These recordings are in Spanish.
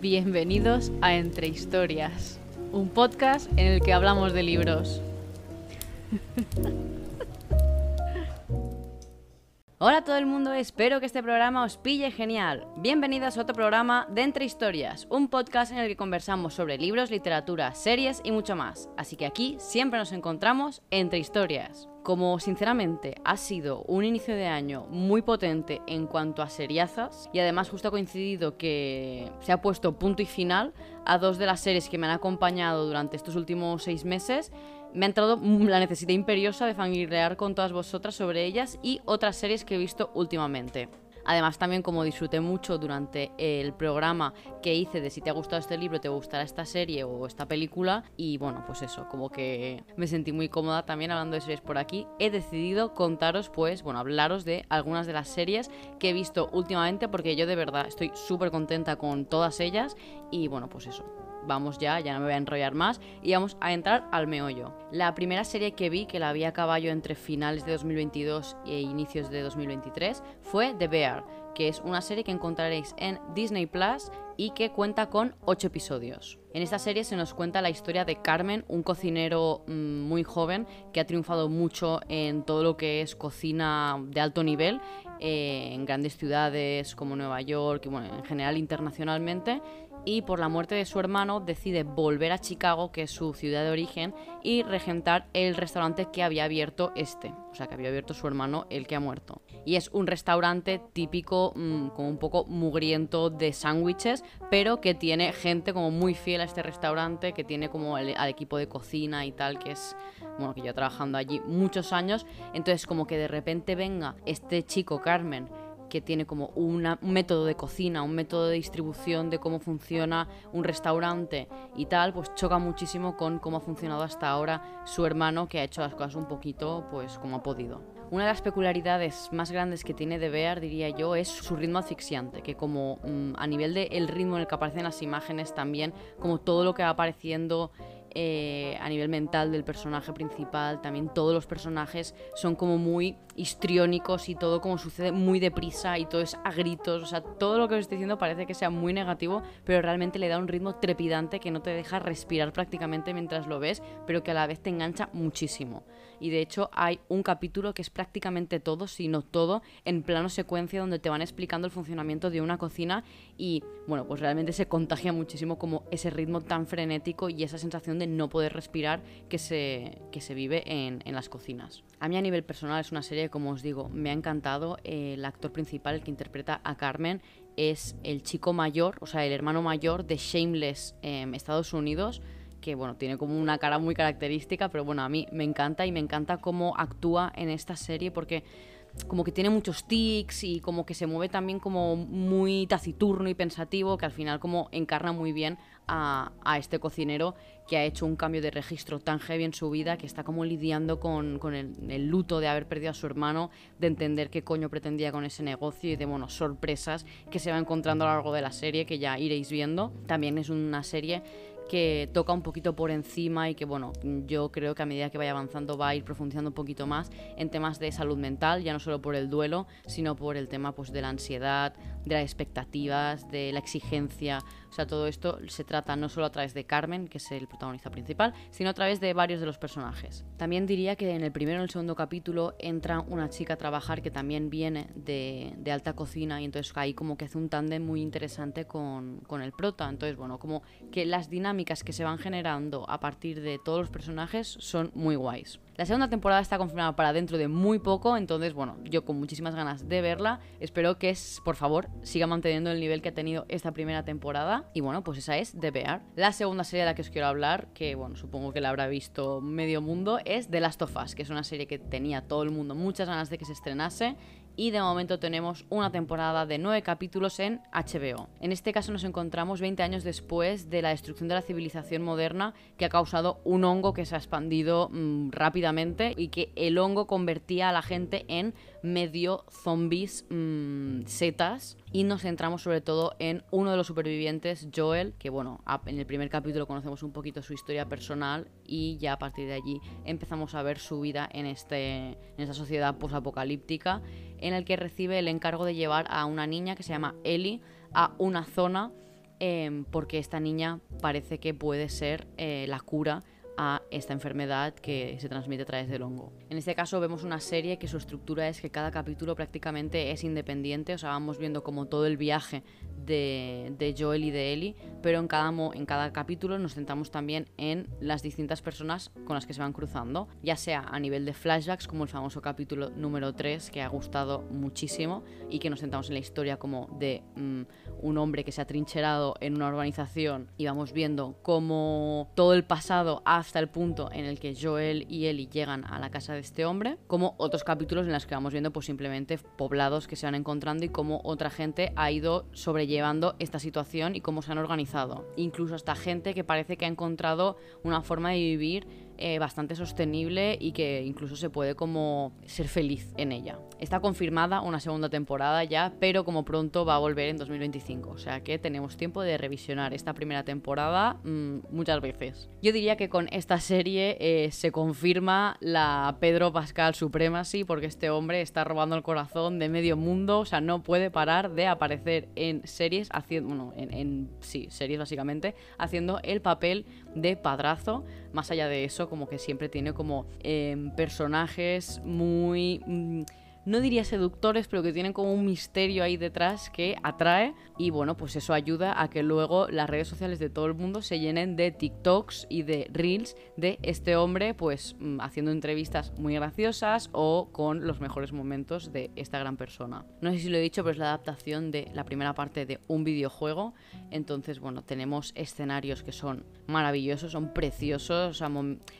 Bienvenidos a Entre Historias, un podcast en el que hablamos de libros. Hola a todo el mundo, espero que este programa os pille genial. Bienvenidos a otro programa de Entre Historias, un podcast en el que conversamos sobre libros, literatura, series y mucho más. Así que aquí siempre nos encontramos entre historias. Como sinceramente ha sido un inicio de año muy potente en cuanto a seriazas y además justo ha coincidido que se ha puesto punto y final a dos de las series que me han acompañado durante estos últimos seis meses, me ha entrado la necesidad imperiosa de fangirlear con todas vosotras sobre ellas y otras series que he visto últimamente. Además, también como disfruté mucho durante el programa que hice de si te ha gustado este libro, te gustará esta serie o esta película. Y bueno, pues eso, como que me sentí muy cómoda también hablando de series por aquí. He decidido contaros, pues, bueno, hablaros de algunas de las series que he visto últimamente porque yo de verdad estoy súper contenta con todas ellas. Y bueno, pues eso, vamos ya, ya no me voy a enrollar más y vamos a entrar al meollo. La primera serie que vi, que la vi a caballo entre finales de 2022 e inicios de 2023, fue The Bear, que es una serie que encontraréis en Disney Plus y que cuenta con 8 episodios. En esta serie se nos cuenta la historia de Carmen, un cocinero mm, muy joven que ha triunfado mucho en todo lo que es cocina de alto nivel eh, en grandes ciudades como Nueva York y bueno, en general internacionalmente y por la muerte de su hermano decide volver a Chicago, que es su ciudad de origen, y regentar el restaurante que había abierto este, o sea, que había abierto su hermano, el que ha muerto. Y es un restaurante típico, mm, como un poco mugriento de sándwiches, pero que tiene gente como muy fiel a este restaurante, que tiene como al equipo de cocina y tal, que es, bueno, que ya trabajando allí muchos años. Entonces, como que de repente venga este chico, Carmen, que tiene como un método de cocina, un método de distribución de cómo funciona un restaurante y tal, pues choca muchísimo con cómo ha funcionado hasta ahora su hermano que ha hecho las cosas un poquito pues como ha podido. Una de las peculiaridades más grandes que tiene de Bear, diría yo, es su ritmo asfixiante, que como mm, a nivel del ritmo en el que aparecen las imágenes también, como todo lo que va apareciendo eh, a nivel mental del personaje principal, también todos los personajes son como muy histriónicos y todo como sucede muy deprisa y todo es a gritos, o sea, todo lo que os estoy diciendo parece que sea muy negativo, pero realmente le da un ritmo trepidante que no te deja respirar prácticamente mientras lo ves, pero que a la vez te engancha muchísimo. Y de hecho hay un capítulo que es prácticamente todo, si no todo, en plano secuencia donde te van explicando el funcionamiento de una cocina y bueno, pues realmente se contagia muchísimo como ese ritmo tan frenético y esa sensación de no poder respirar que se, que se vive en, en las cocinas. A mí a nivel personal es una serie, como os digo, me ha encantado. el actor principal, el que interpreta a Carmen, es el chico mayor, o sea, el hermano mayor de Shameless en Estados Unidos que bueno, tiene como una cara muy característica, pero bueno, a mí me encanta y me encanta cómo actúa en esta serie porque como que tiene muchos tics y como que se mueve también como muy taciturno y pensativo, que al final como encarna muy bien a, este cocinero que ha hecho un cambio de registro tan heavy en su vida, que está como lidiando con, el, luto de haber perdido a su hermano, de entender qué coño pretendía con ese negocio y de, bueno, sorpresas que se va encontrando a lo largo de la serie, que ya iréis viendo. También es una serie que toca un poquito por encima y que, bueno, yo creo que a medida que vaya avanzando va a ir profundizando un poquito más en temas de salud mental, ya no solo por el duelo, sino por el tema pues, de la ansiedad, de las expectativas, de la exigencia. O sea, todo esto se trata no solo a través de Carmen, que es el protagonista principal, sino a través de varios de los personajes. También diría que en el primero y el segundo capítulo entra una chica a trabajar que también viene de, alta cocina y entonces ahí como que hace un tándem muy interesante con, con el prota. Entonces, bueno, como que las dinámicas que se van generando a partir de todos los personajes son muy guays. La segunda temporada está confirmada para dentro de muy poco, entonces, bueno, yo con muchísimas ganas de verla. Espero que, es, por favor, siga manteniendo el nivel que ha tenido esta primera temporada. Y bueno, pues esa es The Bear. La segunda serie de la que os quiero hablar, que bueno, supongo que la habrá visto medio mundo, es The Last of Us, que es una serie que tenía todo el mundo muchas ganas de que se estrenase y de momento tenemos una temporada de nueve capítulos en HBO. En este caso nos encontramos 20 años después de la destrucción de la civilización moderna que ha causado un hongo que se ha expandido mm, rápidamente y que el hongo convertía a la gente en medio zombies mm, setas y nos centramos sobre todo en uno de los supervivientes, Joel, que bueno, en el primer capítulo conocemos un poquito su historia personal y ya a partir de allí empezamos a ver su vida en, este, en esta sociedad posapocalíptica en el que recibe el encargo de llevar a una niña que se llama Ellie a una zona em, porque esta niña parece que puede ser eh, la cura a esta enfermedad que se transmite a través del hongo. En este caso vemos una serie que su estructura es que cada capítulo prácticamente es independiente, o sea, vamos viendo como todo el viaje de, Joel y de Ellie, pero en cada, en cada capítulo nos centramos también en las distintas personas con las que se van cruzando, ya sea a nivel de flashbacks, como el famoso capítulo número 3, que ha gustado muchísimo, y que nos centramos en la historia como de mm, un hombre que se ha trincherado en una urbanización y vamos viendo cómo todo el pasado hasta el punto en el que Joel y Ellie llegan a la casa de este hombre, como otros capítulos en los que vamos viendo pues simplemente poblados que se van encontrando y cómo otra gente ha ido sobrellevando llevando esta situación y cómo se han organizado. Incluso hasta gente que parece que ha encontrado una forma de vivir eh, bastante sostenible y que incluso se puede como ser feliz en ella. Está confirmada una segunda temporada ya, pero como pronto va a volver en 2025, o sea que tenemos tiempo de revisionar esta primera temporada mm, muchas veces. Yo diría que con esta serie eh, se confirma la Pedro Pascal Supremacy porque este hombre está robando el corazón de medio mundo, o sea, no puede parar de aparecer en series, haciendo, bueno, en, en sí, series básicamente, haciendo el papel de padrazo. Más allá de eso, como que siempre tiene como em, personajes muy... Mm, no diría seductores, pero que tienen como un misterio ahí detrás que atrae y bueno, pues eso ayuda a que luego las redes sociales de todo el mundo se llenen de TikToks y de Reels de este hombre pues mm, haciendo entrevistas muy graciosas o con los mejores momentos de esta gran persona. No sé si lo he dicho, pero es la adaptación de la primera parte de un videojuego, entonces bueno, tenemos escenarios que son maravillosos, son preciosos,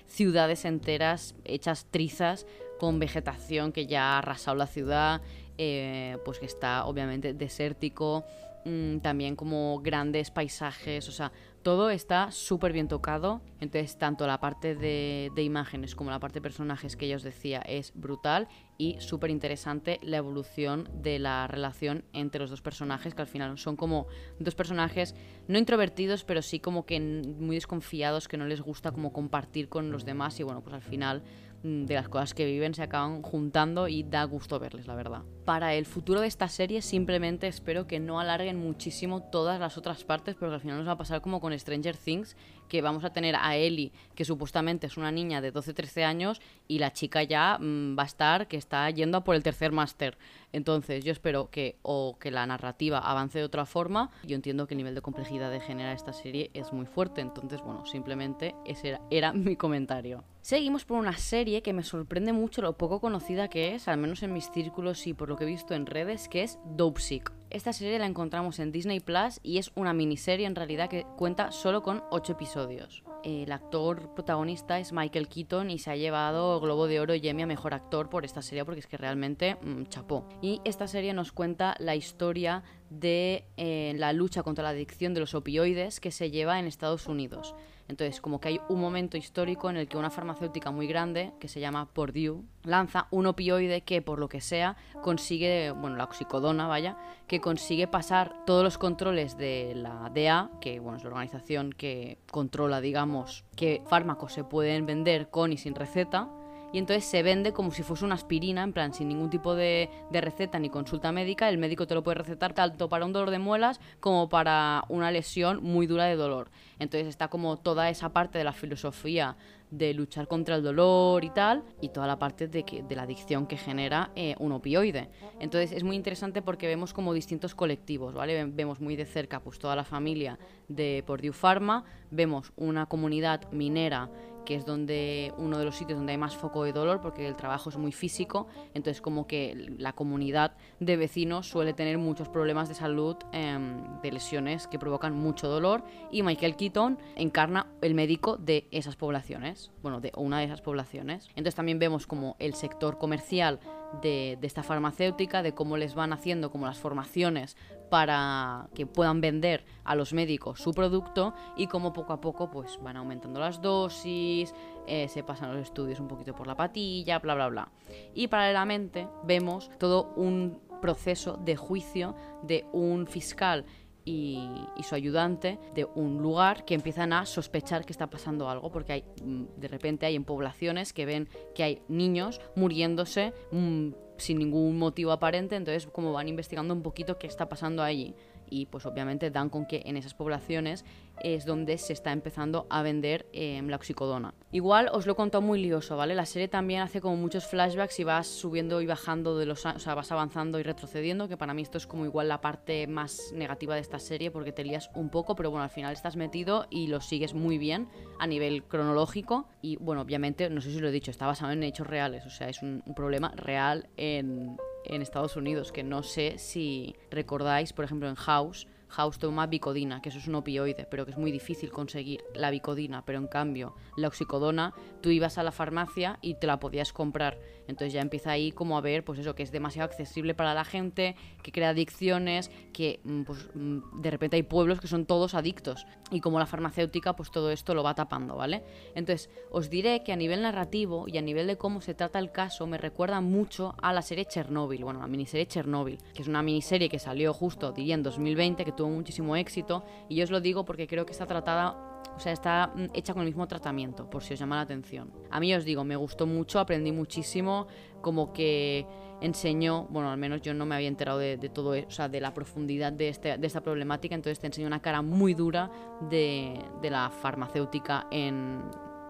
ciudades enteras hechas trizas con vegetación que ya ha arrasado la ciudad, eh, pues que está obviamente desértico, mm, también como grandes paisajes, o sea, todo está súper bien tocado. Entonces, tanto la parte de, imágenes como la parte de personajes que ya os decía es brutal y súper interesante la evolución de la relación entre los dos personajes, que al final son como dos personajes no introvertidos, pero sí como que muy desconfiados, que no les gusta como compartir con los demás y bueno, pues al final de las cosas que viven se acaban juntando y da gusto verles, la verdad. Para el futuro de esta serie simplemente espero que no alarguen muchísimo todas las otras partes porque al final nos va a pasar como con Stranger Things, que vamos a tener a Ellie, que supuestamente es una niña de 12-13 años, y la chica ya mm, va a estar que está yendo a por el tercer máster. Entonces yo espero que o que la narrativa avance de otra forma. Yo entiendo que el nivel de complejidad de generar esta serie es muy fuerte, entonces bueno, simplemente ese era mi comentario. Seguimos por una serie que me sorprende mucho lo poco conocida que es, al menos en mis círculos y por lo que he visto en redes, que es Dopesick. Esta serie la encontramos en Disney Plus y es una miniserie en realidad que cuenta solo con 8 episodios. El actor protagonista es Michael Keaton y se ha llevado Globo de Oro y Emmy a Mejor Actor por esta serie porque es que realmente mm, chapó. Y esta serie nos cuenta la historia de eh, la lucha contra la adicción de los opioides que se lleva en Estados Unidos. Entonces, como que hay un momento histórico en el que una farmacéutica muy grande, que se llama Purdue, lanza un opioide que, por lo que sea, consigue, bueno, la oxicodona, vaya, que consigue pasar todos los controles de la DA, que, bueno, es la organización que controla, digamos, qué fármacos se pueden vender con y sin receta, y entonces se vende como si fuese una aspirina, en plan, sin ningún tipo de, receta ni consulta médica. El médico te lo puede recetar tanto para un dolor de muelas como para una lesión muy dura de dolor. Entonces está como toda esa parte de la filosofía de luchar contra el dolor y tal, y toda la parte de, que, de la adicción que genera eh, un opioide. Entonces es muy interesante porque vemos como distintos colectivos, ¿vale? Vemos muy de cerca pues toda la familia de Purdue Pharma, vemos una comunidad minera que es donde uno de los sitios donde hay más foco de dolor porque el trabajo es muy físico, entonces como que la comunidad de vecinos suele tener muchos problemas de salud, em, de lesiones que provocan mucho dolor y Michael Keaton encarna el médico de esas poblaciones. poblaciones, bueno, de una de esas poblaciones. Entonces también vemos como el sector comercial de, esta farmacéutica, de cómo les van haciendo como las formaciones para que puedan vender a los médicos su producto y cómo poco a poco pues van aumentando las dosis, eh, se pasan los estudios un poquito por la patilla, bla bla bla. Y paralelamente vemos todo un proceso de juicio de un fiscal y, su ayudante de un lugar que empiezan a sospechar que está pasando algo porque hay mm, de repente hay en poblaciones que ven que hay niños muriéndose mm, sin ningún motivo aparente, entonces como van investigando un poquito qué está pasando allí y pues obviamente dan con que en esas poblaciones es donde se está empezando a vender eh, la oxicodona. Igual os lo he contado muy lioso, ¿vale? La serie también hace como muchos flashbacks y vas subiendo y bajando de los... O sea, vas avanzando y retrocediendo, que para mí esto es como igual la parte más negativa de esta serie porque te lías un poco, pero bueno, al final estás metido y lo sigues muy bien a nivel cronológico y bueno, obviamente, no sé si lo he dicho, está basado en hechos reales, o sea, es un problema real en, en Estados Unidos, que no sé si recordáis, por ejemplo, en House, House toma bicodina, que eso es un opioide, pero que es muy difícil conseguir la bicodina, pero en cambio la oxicodona, tú ibas a la farmacia y te la podías comprar. Entonces ya empieza ahí como a ver, pues eso, que es demasiado accesible para la gente, que crea adicciones, que mm, pues, mm, de repente hay pueblos que son todos adictos. Y como la farmacéutica, pues todo esto lo va tapando, ¿vale? Entonces, os diré que a nivel narrativo y a nivel de cómo se trata el caso, me recuerda mucho a la serie Chernobyl, bueno, la miniserie Chernobyl, que es una miniserie que salió justo, diría, en 2020, que tuvo muchísimo éxito. Y yo os lo digo porque creo que está tratada o sea, está mm, hecha con el mismo tratamiento, por si os llama la atención. A mí os digo, me gustó mucho, aprendí muchísimo, como que enseñó, bueno, al menos yo no me había enterado de, todo, e, o sea, de la profundidad de, este, de esta problemática, entonces te enseñó una cara muy dura de, de la farmacéutica en,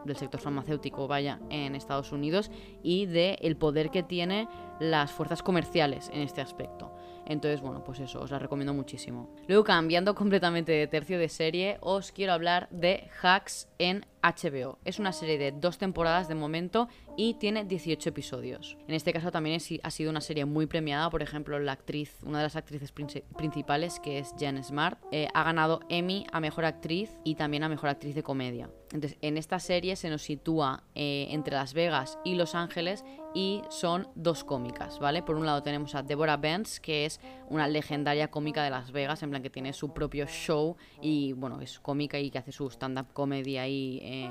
del sector farmacéutico, vaya, en Estados Unidos y de el poder que tiene las fuerzas comerciales en este aspecto. Entonces, bueno, pues eso, os la recomiendo muchísimo. Luego, cambiando completamente de tercio de serie, os quiero hablar de Hacks en HBO. Es una serie de dos temporadas de momento y tiene 18 episodios. En este caso también ha sido una serie muy premiada, por ejemplo, la actriz, una de las actrices principales, que es Jen Smart, eh, ha ganado Emmy a Mejor Actriz y también a Mejor Actriz de Comedia. Entonces, en esta serie se nos sitúa eh, entre Las Vegas y Los Ángeles y son dos cómicas, ¿vale? Por un lado tenemos a Deborah Benz, que es una legendaria cómica de Las Vegas, en plan que tiene su propio show y, bueno, es cómica y que hace su stand-up comedy ahí eh,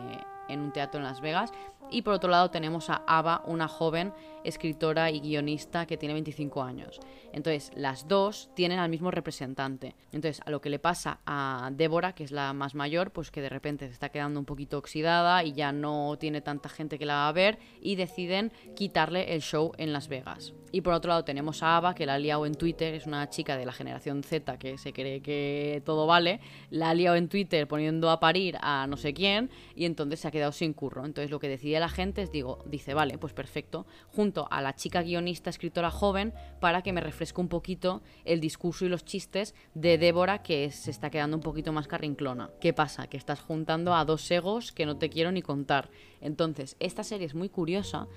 en un teatro en Las Vegas. Y por otro lado tenemos a Ava, una joven escritora y guionista que tiene 25 años. Entonces, las dos tienen al mismo representante. Entonces, a lo que le pasa a Débora, que es la más mayor, pues que de repente se está quedando un poquito oxidada y ya no tiene tanta gente que la va a ver y deciden quitarle el show en Las Vegas. Y por otro lado tenemos a Ava, que la ha liado en Twitter, es una chica de la generación Z que se cree que todo vale, la ha liado en Twitter poniendo a parir a no sé quién y entonces se ha quedado sin curro. Entonces lo que decide la gente digo, dice, vale, pues perfecto, junto a la chica guionista, escritora joven, para que me refresque un poquito el discurso y los chistes de Débora, que se está quedando un poquito más carrinclona. ¿Qué pasa? Que estás juntando a dos egos que no te quiero ni contar. Entonces, esta serie es muy curiosa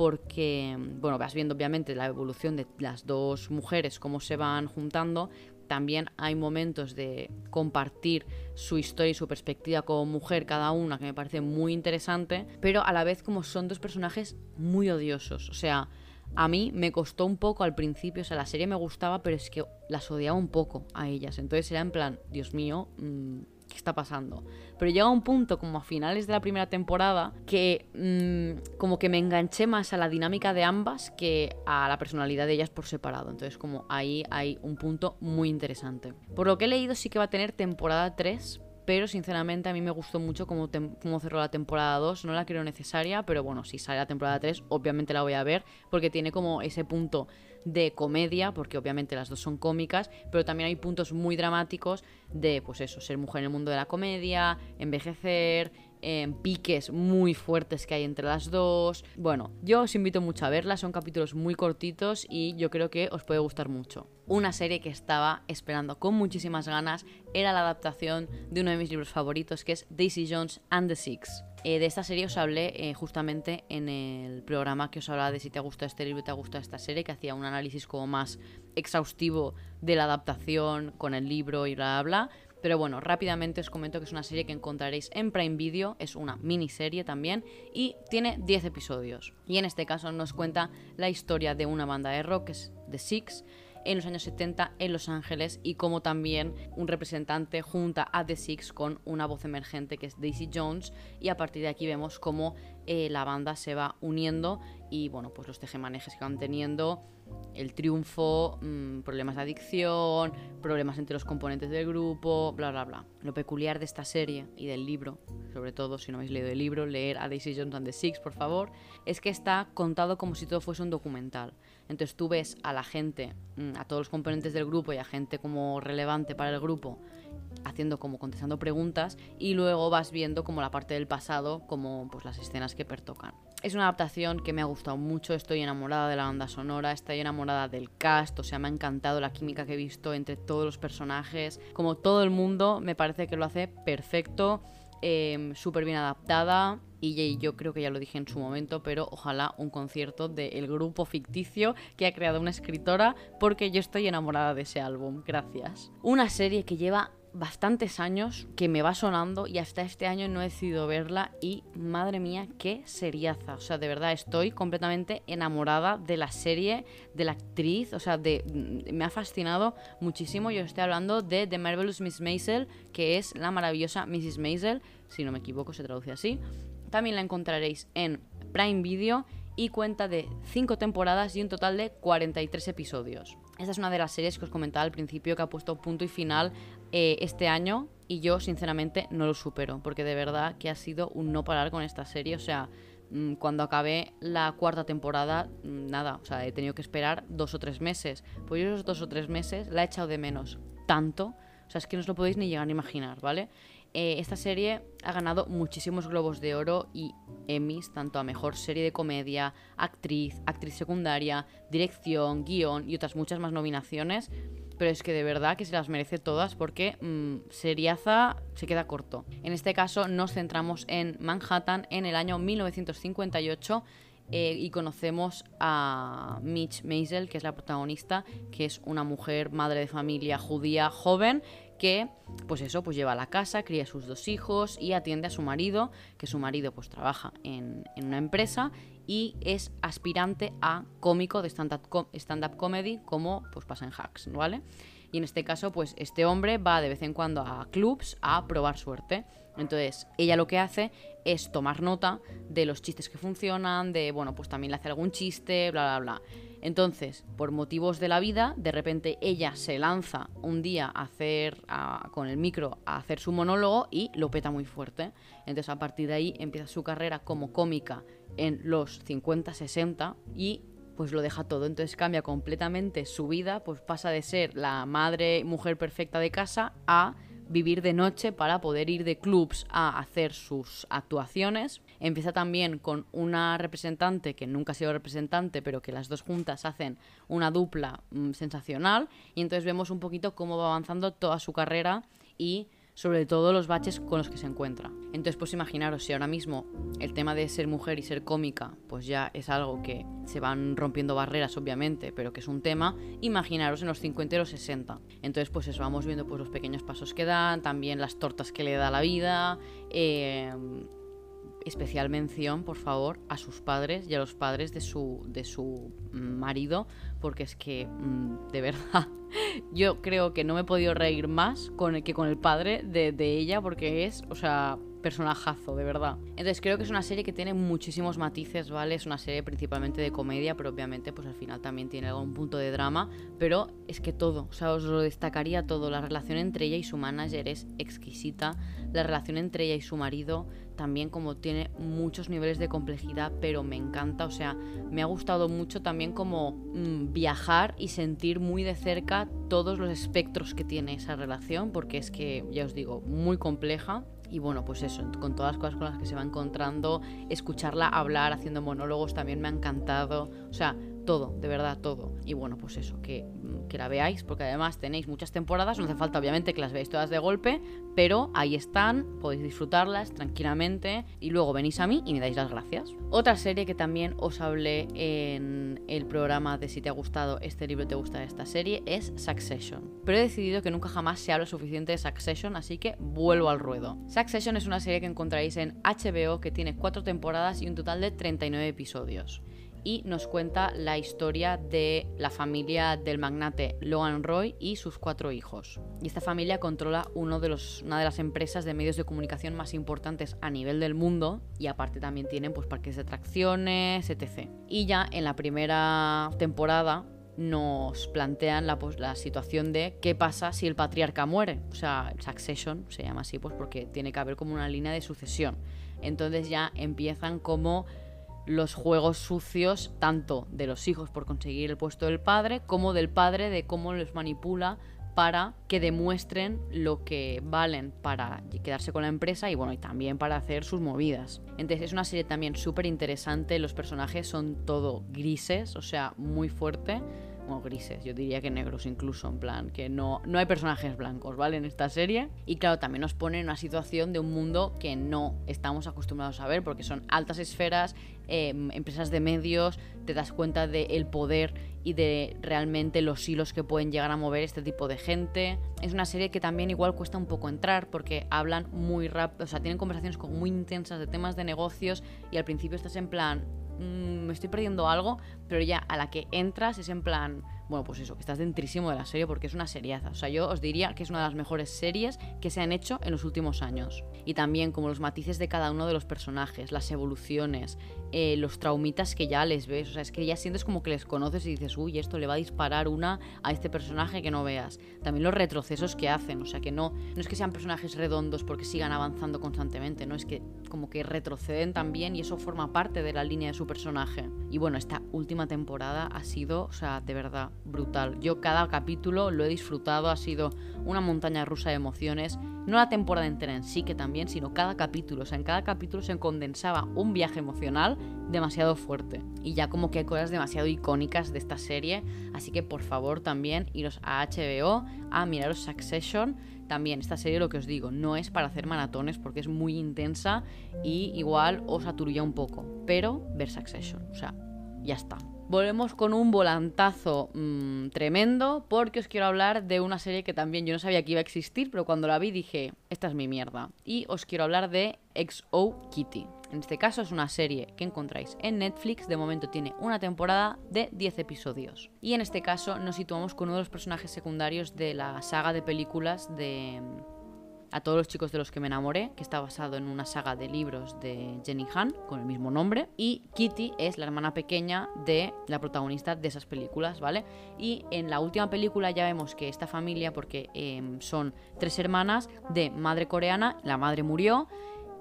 porque, bueno, vas viendo obviamente la evolución de las dos mujeres, cómo se van juntando, también hay momentos de compartir su historia y su perspectiva como mujer cada una, que me parece muy interesante, pero a la vez como son dos personajes muy odiosos. O sea, a mí me costó un poco al principio, o sea, la serie me gustaba, pero es que las odiaba un poco a ellas. Entonces era en plan, Dios mío, mm, ¿qué está pasando? Pero llega un punto como a finales de la primera temporada que mm, como que me enganché más a la dinámica de ambas que a la personalidad de ellas por separado. Entonces como ahí hay un punto muy interesante. Por lo que he leído sí que va a tener temporada 3, pero sinceramente a mí me gustó mucho cómo, cómo, cerró la temporada 2, no la creo necesaria, pero bueno, si sale la temporada 3 obviamente la voy a ver porque tiene como ese punto de comedia, porque obviamente las dos son cómicas, pero también hay puntos muy dramáticos de, pues eso, ser mujer en el mundo de la comedia, envejecer, en piques muy fuertes que hay entre las dos. Bueno, yo os invito mucho a verla, son capítulos muy cortitos y yo creo que os puede gustar mucho. Una serie que estaba esperando con muchísimas ganas era la adaptación de uno de mis libros favoritos que es Daisy Jones and the Six. Eh, de esta serie os hablé eh, justamente en el programa que os hablaba de si te ha gustado este libro te ha gustado esta serie, que hacía un análisis como más exhaustivo de la adaptación con el libro y bla bla bla. Pero bueno, rápidamente os comento que es una serie que encontraréis en Prime Video, es una miniserie también y tiene 10 episodios. Y en este caso nos cuenta la historia de una banda de rock, que es The Six, en los años 70 en Los Ángeles y como también un representante junta a The Six con una voz emergente que es Daisy Jones y a partir de aquí vemos cómo eh, la banda se va uniendo y bueno pues los tejemanejes que van teniendo el triunfo, mm, problemas de adicción, problemas entre los componentes del grupo, bla, bla, bla. Lo peculiar de esta serie y del libro, sobre todo si no habéis leído el libro, leer a Daisy Jones and the Six, por favor, es que está contado como si todo fuese un documental. Entonces tú ves a la gente, mm, a todos los componentes del grupo y a gente como relevante para el grupo, haciendo como contestando preguntas y luego vas viendo como la parte del pasado, como pues las escenas que pertocan. Es una adaptación que me ha gustado mucho, estoy enamorada de la banda sonora, estoy enamorada del cast, o sea, me ha encantado la química que he visto entre todos los personajes, como todo el mundo, me parece que lo hace perfecto, eh, súper bien adaptada. Y yo creo que ya lo dije en su momento, pero ojalá un concierto del grupo ficticio que ha creado una escritora, porque yo estoy enamorada de ese álbum. Gracias. Una serie que lleva bastantes años que me va sonando y hasta este año no he decidido verla y madre mía, qué seriaza. O sea, de verdad estoy completamente enamorada de la serie, de la actriz, o sea, de, mm, me ha fascinado muchísimo. Yo estoy hablando de The Marvelous Miss Maisel, que es la maravillosa Mrs. Maisel, si no me equivoco se traduce así. También la encontraréis en Prime Video y cuenta de 5 temporadas y un total de 43 episodios. Esta es una de las series que os comentaba al principio que ha puesto punto y final eh, este año y yo sinceramente no lo supero porque de verdad que ha sido un no parar con esta serie. O sea, mm, cuando acabé la cuarta temporada, mm, nada, o sea, he tenido que esperar dos o tres meses. Pues yo esos dos o tres meses la he echado de menos tanto. O sea, es que no os lo podéis ni llegar a imaginar, ¿vale? Eh, esta serie ha ganado muchísimos globos de oro y Emmys, tanto a mejor serie de comedia, actriz, actriz secundaria, dirección, guion y otras muchas más nominaciones. Pero es que de verdad que se las merece todas porque mm, Seriaza se queda corto. En este caso nos centramos en Manhattan en el año 1958 eh, y conocemos a Mitch Maisel, que es la protagonista, que es una mujer, madre de familia judía joven, que pues eso, pues lleva a la casa, cría a sus dos hijos y atiende a su marido, que su marido pues trabaja en, una empresa y es aspirante a cómico de stand-up comedy como pues pasa en Hacks, ¿vale? Y en este caso, pues este hombre va de vez en cuando a clubs a probar suerte. Entonces, ella lo que hace es tomar nota de los chistes que funcionan, de, bueno, pues también le hace algún chiste, bla, bla, bla. Entonces, por motivos de la vida, de repente ella se lanza un día a hacer, con el micro, a hacer su monólogo y lo peta muy fuerte. Entonces, a partir de ahí empieza su carrera como cómica en los 50, 60 y pues lo deja todo. Entonces cambia completamente su vida, pues pasa de ser la madre, mujer perfecta de casa a vivir de noche para poder ir de clubs a hacer sus actuaciones. Empieza también con una representante que nunca ha sido representante, pero que las dos juntas hacen una dupla mm, sensacional. Y entonces vemos un poquito cómo va avanzando toda su carrera y sobre todo los baches con los que se encuentra. Entonces, pues imaginaros si ahora mismo el tema de ser mujer y ser cómica, pues ya es algo que se van rompiendo barreras, obviamente, pero que es un tema, imaginaros en los 50 y los 60. Entonces, pues eso, vamos viendo pues los pequeños pasos que dan, también las tortas que le da la vida, eh, especial mención, por favor, a sus padres y a los padres de su, de su marido, porque es que, mm, de verdad, yo creo que no me he podido reír más con el que con el padre de, de ella, porque es, o sea, personajazo, de verdad. Entonces creo que es una serie que tiene muchísimos matices, ¿vale? Es una serie principalmente de comedia, pero obviamente pues al final también tiene algún punto de drama, pero es que todo, o sea, os lo destacaría todo. La relación entre ella y su manager es exquisita, la relación entre ella y su marido también como tiene muchos niveles de complejidad, pero me encanta, o sea, me ha gustado mucho también como mm, viajar y sentir muy de cerca todos los espectros que tiene esa relación, porque es que, ya os digo, muy compleja y bueno, pues eso, con todas las cosas con las que se va encontrando, escucharla hablar, haciendo monólogos también me ha encantado. O sea, todo, de verdad, todo. Y bueno, pues eso, que que la veáis, porque además tenéis muchas temporadas, no hace falta obviamente que las veáis todas de golpe, pero ahí están, podéis disfrutarlas tranquilamente y luego venís a mí y me dais las gracias. Otra serie que también os hablé en el programa de si te ha gustado este libro, te gusta esta serie, es Succession. Pero he decidido que nunca jamás se habla suficiente de Succession, así que vuelvo al ruedo. Succession es una serie que encontraréis en HBO que tiene 4 temporadas y un total de 39 episodios y nos cuenta la historia de la familia del magnate Logan Roy y sus cuatro hijos. Y esta familia controla uno de los, una de las empresas de medios de comunicación más importantes a nivel del mundo y aparte también tienen pues parques de atracciones, etc. Y ya en la primera temporada nos plantean la, pues, la situación de qué pasa si el patriarca muere. O sea, Succession se llama así pues porque tiene que haber como una línea de sucesión. Entonces ya empiezan como los juegos sucios tanto de los hijos por conseguir el puesto del padre como del padre de cómo los manipula para que demuestren lo que valen para quedarse con la empresa y bueno, y también para hacer sus movidas. Entonces es una serie también súper interesante, los personajes son todo grises, o sea, muy fuerte grises, yo diría que negros incluso, en plan, que no, no hay personajes blancos, ¿vale? En esta serie. Y claro, también nos pone en una situación de un mundo que no estamos acostumbrados a ver, porque son altas esferas, em, empresas de medios, te das cuenta del poder y de realmente los hilos que pueden llegar a mover este tipo de gente. Es una serie que también igual cuesta un poco entrar porque hablan muy rápido, o sea, tienen conversaciones muy intensas de temas de negocios y al principio estás en plan, Mm, me estoy perdiendo algo, pero ya a la que entras es en plan, bueno, pues eso, que estás dentrísimo de la serie porque es una seriaza. O sea, yo os diría que es una de las mejores series que se han hecho en los últimos años. Y también como los matices de cada uno de los personajes, las evoluciones, eh, los traumitas que ya les ves. O sea, es que ya sientes como que les conoces y dices, uy, esto le va a disparar una a este personaje que no veas. También los retrocesos que hacen. O sea, que no, no es que sean personajes redondos porque sigan avanzando constantemente, no es que como que retroceden también y eso forma parte de la línea de su personaje. Y bueno, esta última temporada ha sido, o sea, de verdad, brutal. Yo cada capítulo lo he disfrutado, ha sido una montaña rusa de emociones. No la temporada entera en sí, que también, sino cada capítulo. O sea, en cada capítulo se condensaba un viaje emocional demasiado fuerte. Y ya como que hay cosas demasiado icónicas de esta serie. Así que por favor también iros a HBO a miraros Succession. También esta serie, lo que os digo, no es para hacer maratones porque es muy intensa y igual os aturulla un poco. Pero ver Succession, o sea, ya está. Volvemos con un volantazo mm, tremendo porque os quiero hablar de una serie que también yo no sabía que iba a existir, pero cuando la vi dije, esta es mi mierda. Y os quiero hablar de XO Kitty. En este caso es una serie que encontráis en Netflix, de momento tiene una temporada de 10 episodios. Y en este caso nos situamos con uno de los personajes secundarios de la saga de películas de mm, A todos los chicos de los que me enamoré, que está basado en una saga de libros de Jenny Han con el mismo nombre. Y Kitty es la hermana pequeña de la protagonista de esas películas, ¿vale? Y en la última película ya vemos que esta familia, porque em, son tres hermanas de madre coreana, la madre murió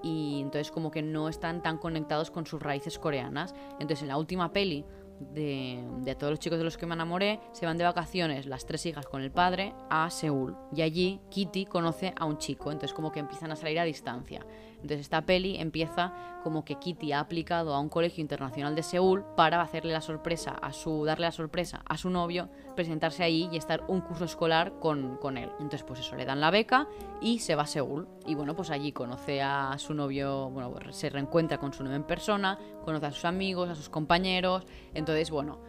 y entonces como que no están tan conectados con sus raíces coreanas. Entonces en la última peli de, todos los chicos de los que me enamoré, se van de vacaciones las tres hijas con el padre a Seúl. Y allí Kitty conoce a un chico, entonces como que empiezan a salir a distancia. Entonces esta peli empieza como que Kitty ha aplicado a un colegio internacional de Seúl para hacerle la sorpresa a su, darle la sorpresa a su novio, presentarse ahí y estar un curso escolar con, con él. Entonces pues eso, le dan la beca y se va a Seúl. Y bueno, pues allí conoce a su novio, bueno, se reencuentra con su novio en persona, conoce a sus amigos, a sus compañeros. Entonces, bueno,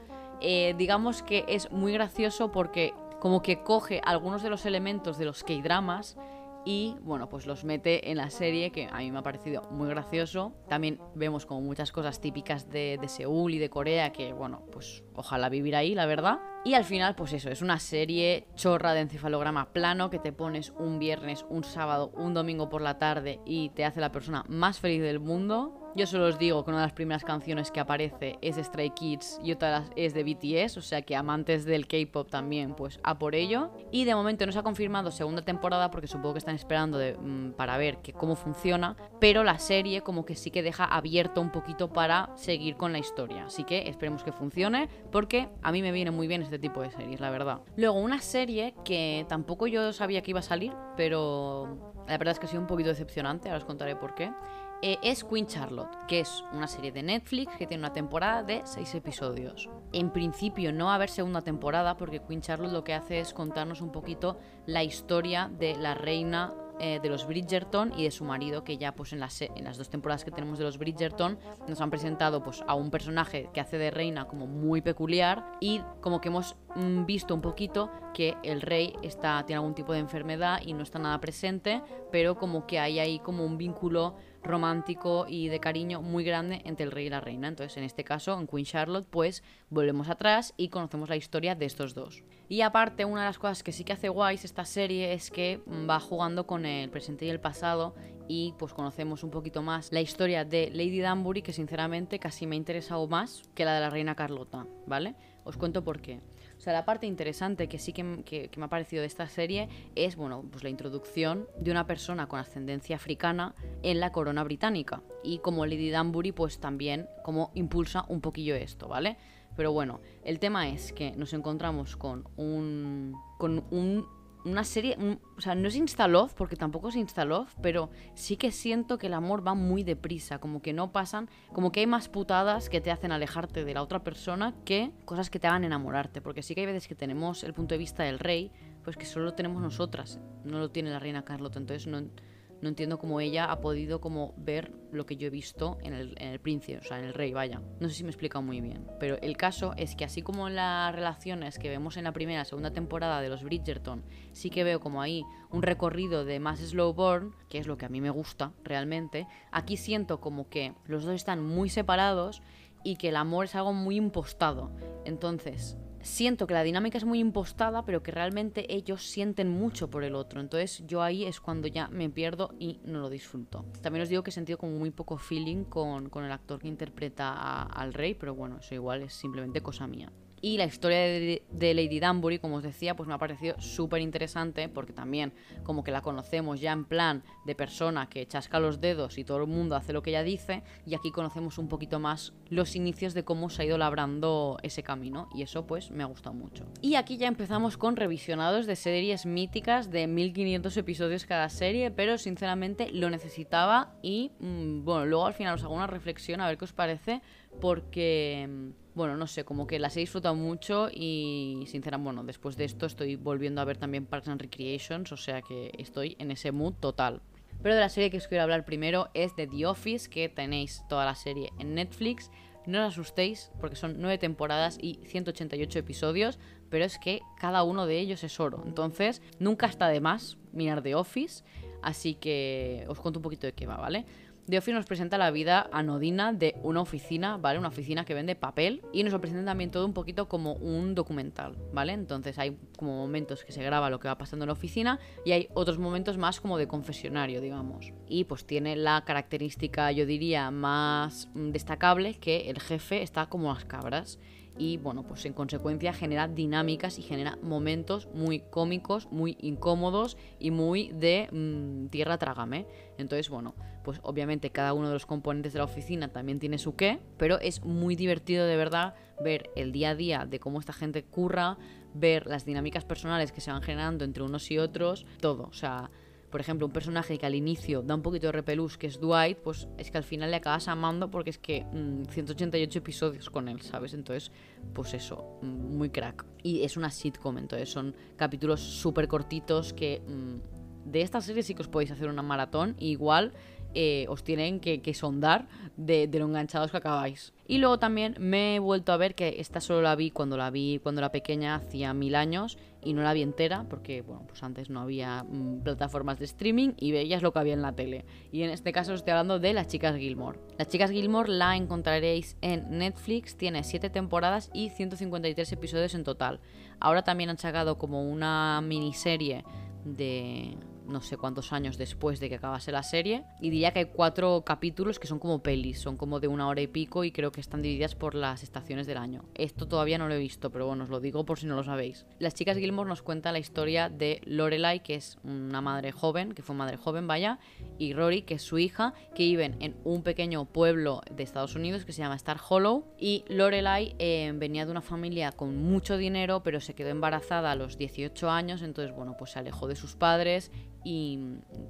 eh, digamos que es muy gracioso porque como que coge algunos de los elementos de los K-dramas y bueno, pues los mete en la serie que a mí me ha parecido muy gracioso. También vemos como muchas cosas típicas de, Seúl y de Corea que bueno, pues ojalá vivir ahí, la verdad. Y al final, pues eso, es una serie chorra de encefalograma plano que te pones un viernes, un sábado, un domingo por la tarde y te hace la persona más feliz del mundo. Yo solo os digo que una de las primeras canciones que aparece es de Stray Kids y otra es de BTS, o sea que amantes del K-pop también, pues a por ello. Y de momento no se ha confirmado segunda temporada porque supongo que están esperando mm, para ver que, cómo funciona, pero la serie como que sí que deja abierto un poquito para seguir con la historia. Así que esperemos que funcione porque a mí me viene muy bien este tipo de series, la verdad. Luego una serie que tampoco yo sabía que iba a salir, pero la verdad es que ha sido un poquito decepcionante, ahora os contaré por qué eh, es Queen Charlotte, que es una serie de Netflix que tiene una temporada de seis episodios. En principio no va a haber segunda temporada porque Queen Charlotte lo que hace es contarnos un poquito la historia de la reina eh, de los Bridgerton y de su marido, que ya pues en las, en las dos temporadas que tenemos de los Bridgerton nos han presentado pues a un personaje que hace de reina como muy peculiar y como que hemos mm, visto un poquito que el rey está, tiene algún tipo de enfermedad y no está nada presente, pero como que hay ahí como un vínculo romántico y de cariño muy grande entre el rey y la reina. Entonces, en este caso, en Queen Charlotte, pues volvemos atrás y conocemos la historia de estos dos. Y aparte, una de las cosas que sí que hace guays esta serie es que va jugando con el presente y el pasado y pues conocemos un poquito más la historia de Lady Danbury que sinceramente casi me ha interesado más que la de la reina Carlota, ¿vale? Os cuento por qué. O sea, la parte interesante que sí que, me ha parecido de esta serie es, bueno, pues la introducción de una persona con ascendencia africana en la corona británica. Y como Lady Danbury, pues también como impulsa un poquillo esto, ¿vale? Pero bueno, el tema es que nos encontramos con un, con un una serie, o sea, no es Instalove, porque tampoco es Instalove, pero sí que siento que el amor va muy deprisa, como que no pasan, como que hay más putadas que te hacen alejarte de la otra persona que cosas que te hagan enamorarte, porque sí que hay veces que tenemos el punto de vista del rey, pues que solo lo tenemos nosotras, no lo tiene la reina Carlota, entonces no, no entiendo cómo ella ha podido como ver lo que yo he visto en el, en el, príncipe, o sea, en el rey, vaya. No sé si me he explicado muy bien, pero el caso es que así como en las relaciones que vemos en la primera, segunda temporada de los Bridgerton, sí que veo como ahí un recorrido de más slow burn, que es lo que a mí me gusta realmente, aquí siento como que los dos están muy separados y que el amor es algo muy impostado. Entonces, siento que la dinámica es muy impostada, pero que realmente ellos sienten mucho por el otro. Entonces yo ahí es cuando ya me pierdo y no lo disfruto. También os digo que he sentido como muy poco feeling con, con el actor que interpreta al rey, pero bueno, eso igual es simplemente cosa mía. Y la historia de, Lady Danbury, como os decía, pues me ha parecido súper interesante porque también como que la conocemos ya en plan de persona que chasca los dedos y todo el mundo hace lo que ella dice y aquí conocemos un poquito más los inicios de cómo se ha ido labrando ese camino y eso pues me ha gustado mucho. Y aquí ya empezamos con revisionados de series míticas de 1500 episodios cada serie, pero sinceramente lo necesitaba y mm, bueno, luego al final os hago una reflexión a ver qué os parece porque mm, bueno, no sé, como que las he disfrutado mucho y sinceramente, bueno, después de esto estoy volviendo a ver también Parks and Recreations, o sea que estoy en ese mood total. Pero de la serie que os quiero hablar primero es de The Office, que tenéis toda la serie en Netflix. No os asustéis porque son nueve temporadas y 188 episodios, pero es que cada uno de ellos es oro. Entonces, nunca está de más mirar The Office, así que os cuento un poquito de qué va, ¿vale? Office nos presenta la vida anodina de una oficina, ¿vale? Una oficina que vende papel y nos lo presenta también todo un poquito como un documental, ¿vale? Entonces hay como momentos que se graba lo que va pasando en la oficina y hay otros momentos más como de confesionario, digamos. Y pues tiene la característica, yo diría, más destacable que el jefe está como las cabras y bueno, pues en consecuencia genera dinámicas y genera momentos muy cómicos, muy incómodos y muy de mm, tierra trágame. Entonces, bueno, pues obviamente cada uno de los componentes de la oficina también tiene su qué, pero es muy divertido de verdad ver el día a día de cómo esta gente curra, ver las dinámicas personales que se van generando entre unos y otros, todo, o sea, por ejemplo, un personaje que al inicio da un poquito de repelús, que es Dwight, pues es que al final le acabas amando porque es que 188 mm, episodios con él, ¿sabes? Entonces, pues eso, mm, muy crack. Y es una sitcom, entonces son capítulos súper cortitos que... Mm, de esta serie sí que os podéis hacer una maratón, igual eh, os tienen que, sondar de, lo enganchados que acabáis. Y luego también me he vuelto a ver que esta solo la vi cuando la vi cuando era pequeña, hacía mil años, y no la vi entera, porque bueno, pues antes no había mm, plataformas de streaming y veías lo que había en la tele. Y en este caso estoy hablando de Las Chicas Gilmore. Las Chicas Gilmore la encontraréis en Netflix, tiene 7 temporadas y 153 episodios en total. Ahora también han sacado como una miniserie de no sé cuántos años después de que acabase la serie. Y diría que hay cuatro capítulos que son como pelis, son como de una hora y pico y creo que están divididas por las estaciones del año. Esto todavía no lo he visto, pero bueno, os lo digo por si no lo sabéis. Las chicas Gilmore nos cuenta la historia de Lorelai, que es una madre joven, que fue madre joven, vaya, y Rory, que es su hija, que viven en un pequeño pueblo de Estados Unidos que se llama Star Hollow. Y Lorelai eh, venía de una familia con mucho dinero, pero se quedó embarazada a los 18 años, entonces bueno, pues se alejó de sus padres y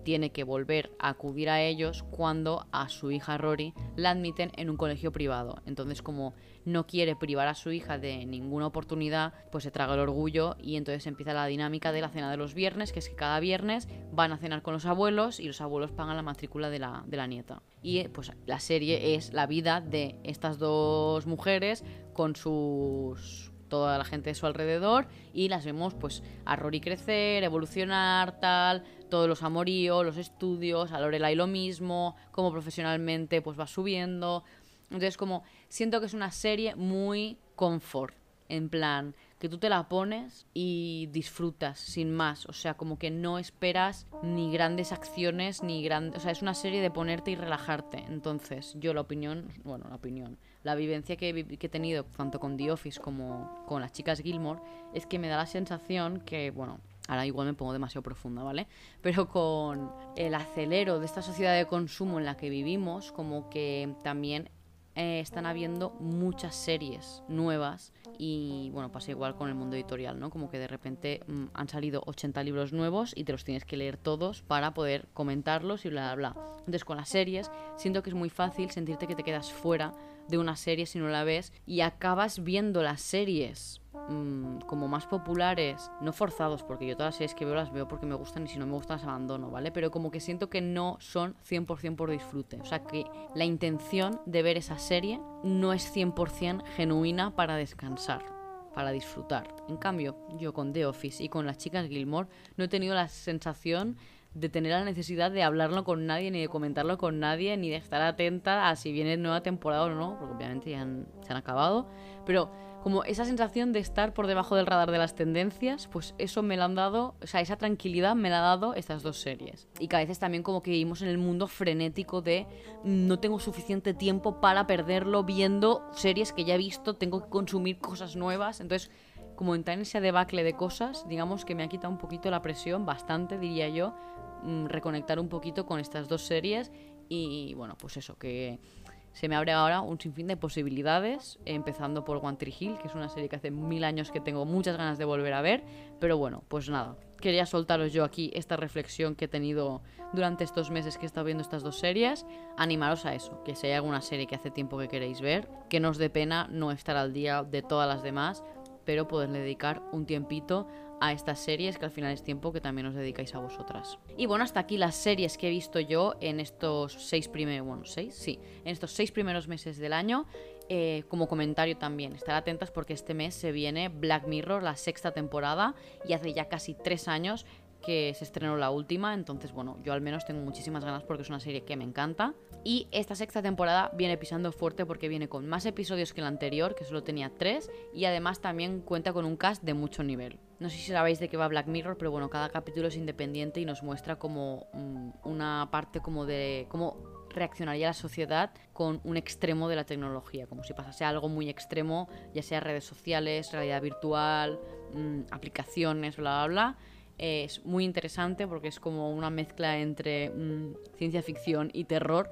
tiene que volver a acudir a ellos cuando a su hija Rory la admiten en un colegio privado. Entonces como no quiere privar a su hija de ninguna oportunidad, pues se traga el orgullo y entonces empieza la dinámica de la cena de los viernes, que es que cada viernes van a cenar con los abuelos y los abuelos pagan la matrícula de la, de la nieta. Y pues la serie es la vida de estas dos mujeres con sus toda la gente de su alrededor y las vemos pues a Rory crecer, evolucionar, tal, todos los amoríos, los estudios, a Lorelai lo mismo, como profesionalmente pues va subiendo. Entonces como siento que es una serie muy confort, en plan que tú te la pones y disfrutas sin más, o sea, como que no esperas ni grandes acciones ni grandes, o sea, es una serie de ponerte y relajarte. Entonces, yo la opinión, bueno, la opinión, la vivencia que he, que he tenido tanto con The Office como con las chicas Gilmore es que me da la sensación que, bueno, ahora igual me pongo demasiado profunda, ¿vale? Pero con el acelero de esta sociedad de consumo en la que vivimos, como que también eh, están habiendo muchas series nuevas y bueno, pasa igual con el mundo editorial, ¿no? Como que de repente mm, han salido 80 libros nuevos y te los tienes que leer todos para poder comentarlos y bla, bla, bla. Entonces con las series siento que es muy fácil sentirte que te quedas fuera de una serie si no la ves y acabas viendo las series mm, como más populares, no forzados, porque yo todas las series que veo las veo porque me gustan y si no me gustan las abandono, ¿vale? Pero como que siento que no son 100% por disfrute. O sea que la intención de ver esa serie no es 100% genuina para descansar para disfrutar. En cambio, yo con The Office y con las chicas Gilmore no he tenido la sensación de tener la necesidad de hablarlo con nadie, ni de comentarlo con nadie, ni de estar atenta a si viene nueva temporada o no, porque obviamente ya se han acabado. Pero como esa sensación de estar por debajo del radar de las tendencias, pues eso me la han dado, o sea, esa tranquilidad me la ha dado estas dos series. Y que a veces también como que vivimos en el mundo frenético de mm, no tengo suficiente tiempo para perderlo viendo series que ya he visto, tengo que consumir cosas nuevas, entonces como entrar en ese debacle de cosas, digamos que me ha quitado un poquito la presión, bastante diría yo, reconectar un poquito con estas dos series y bueno, pues eso, que se me abre ahora un sinfín de posibilidades, empezando por One Tree Hill, que es una serie que hace mil años que tengo muchas ganas de volver a ver, pero bueno, pues nada, quería soltaros yo aquí esta reflexión que he tenido durante estos meses que he estado viendo estas dos series, animaros a eso, que si hay alguna serie que hace tiempo que queréis ver, que no os dé pena no estar al día de todas las demás, pero poderle dedicar un tiempito a estas series que al final es tiempo que también os dedicáis a vosotras. Y bueno, hasta aquí las series que he visto yo en estos seis primeros, bueno, seis, sí, en estos seis primeros meses del año. Eh, como comentario también, estar atentas porque este mes se viene Black Mirror, la sexta temporada, y hace ya casi tres años que se estrenó la última, entonces bueno, yo al menos tengo muchísimas ganas porque es una serie que me encanta. Y esta sexta temporada viene pisando fuerte porque viene con más episodios que la anterior, que solo tenía tres, y además también cuenta con un cast de mucho nivel. No sé si sabéis de qué va Black Mirror, pero bueno, cada capítulo es independiente y nos muestra como mm, una parte como de cómo reaccionaría la sociedad con un extremo de la tecnología, como si pasase algo muy extremo, ya sea redes sociales, realidad virtual, mm, aplicaciones, bla, bla, bla. Es muy interesante porque es como una mezcla entre mm, ciencia ficción y terror